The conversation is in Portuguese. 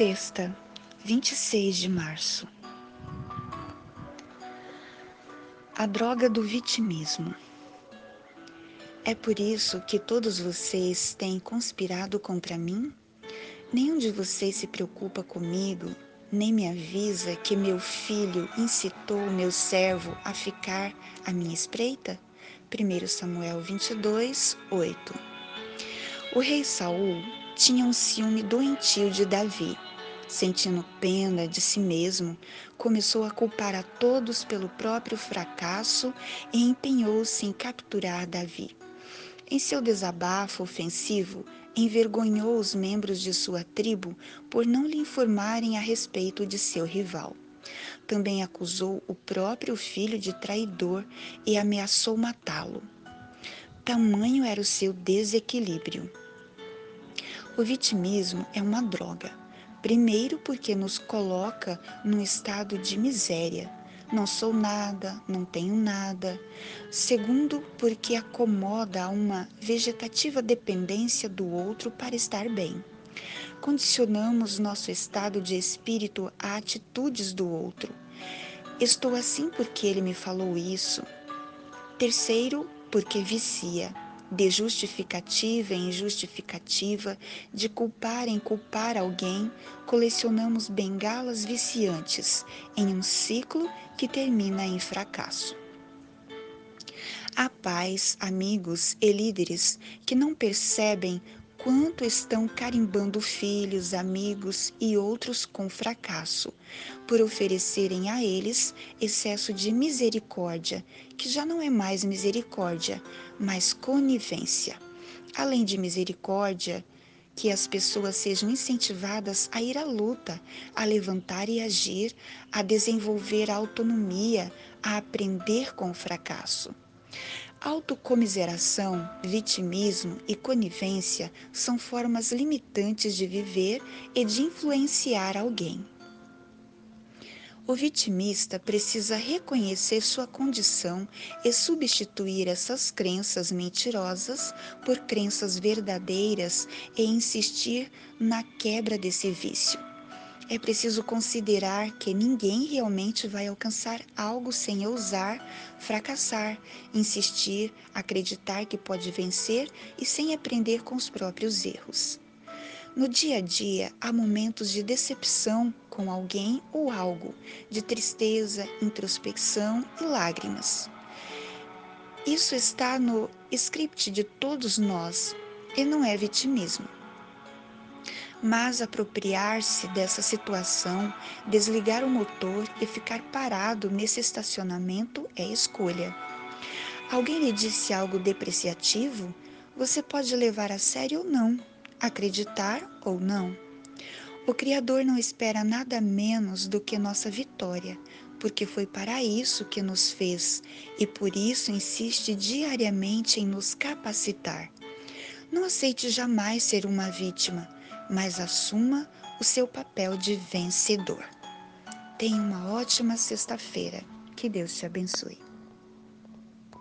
Sexta, 26 de março. A droga do vitimismo. É por isso que todos vocês têm conspirado contra mim? Nenhum de vocês se preocupa comigo, nem me avisa que meu filho incitou meu servo a ficar à minha espreita? 1 Samuel 22, 8. O rei Saul tinha um ciúme doentio de Davi. Sentindo pena de si mesmo, começou a culpar a todos pelo próprio fracasso e empenhou-se em capturar Davi. Em seu desabafo ofensivo, envergonhou os membros de sua tribo por não lhe informarem a respeito de seu rival. Também acusou o próprio filho de traidor e ameaçou matá-lo. Tamanho era o seu desequilíbrio. O vitimismo é uma droga. Primeiro, porque nos coloca num estado de miséria. Não sou nada, não tenho nada. Segundo, porque acomoda a uma vegetativa dependência do outro para estar bem. Condicionamos nosso estado de espírito a atitudes do outro. Estou assim porque ele me falou isso. Terceiro, porque vicia de justificativa em justificativa, de culpar em culpar alguém, colecionamos bengalas viciantes em um ciclo que termina em fracasso. Há pais, amigos e líderes que não percebem quanto estão carimbando filhos, amigos e outros com fracasso, por oferecerem a eles excesso de misericórdia, que já não é mais misericórdia, mas conivência. Além de misericórdia, que as pessoas sejam incentivadas a ir à luta, a levantar e agir, a desenvolver a autonomia, a aprender com o fracasso. Autocomiseração, vitimismo e conivência são formas limitantes de viver e de influenciar alguém. O vitimista precisa reconhecer sua condição e substituir essas crenças mentirosas por crenças verdadeiras e insistir na quebra desse vício é preciso considerar que ninguém realmente vai alcançar algo sem ousar, fracassar, insistir, acreditar que pode vencer e sem aprender com os próprios erros. No dia a dia, há momentos de decepção com alguém ou algo, de tristeza, introspecção e lágrimas. Isso está no script de todos nós e não é vitimismo. Mas apropriar-se dessa situação, desligar o motor e ficar parado nesse estacionamento é escolha. Alguém lhe disse algo depreciativo? Você pode levar a sério ou não, acreditar ou não. O Criador não espera nada menos do que nossa vitória, porque foi para isso que nos fez e por isso insiste diariamente em nos capacitar. Não aceite jamais ser uma vítima mas assuma o seu papel de vencedor. Tenha uma ótima sexta-feira. Que Deus te abençoe.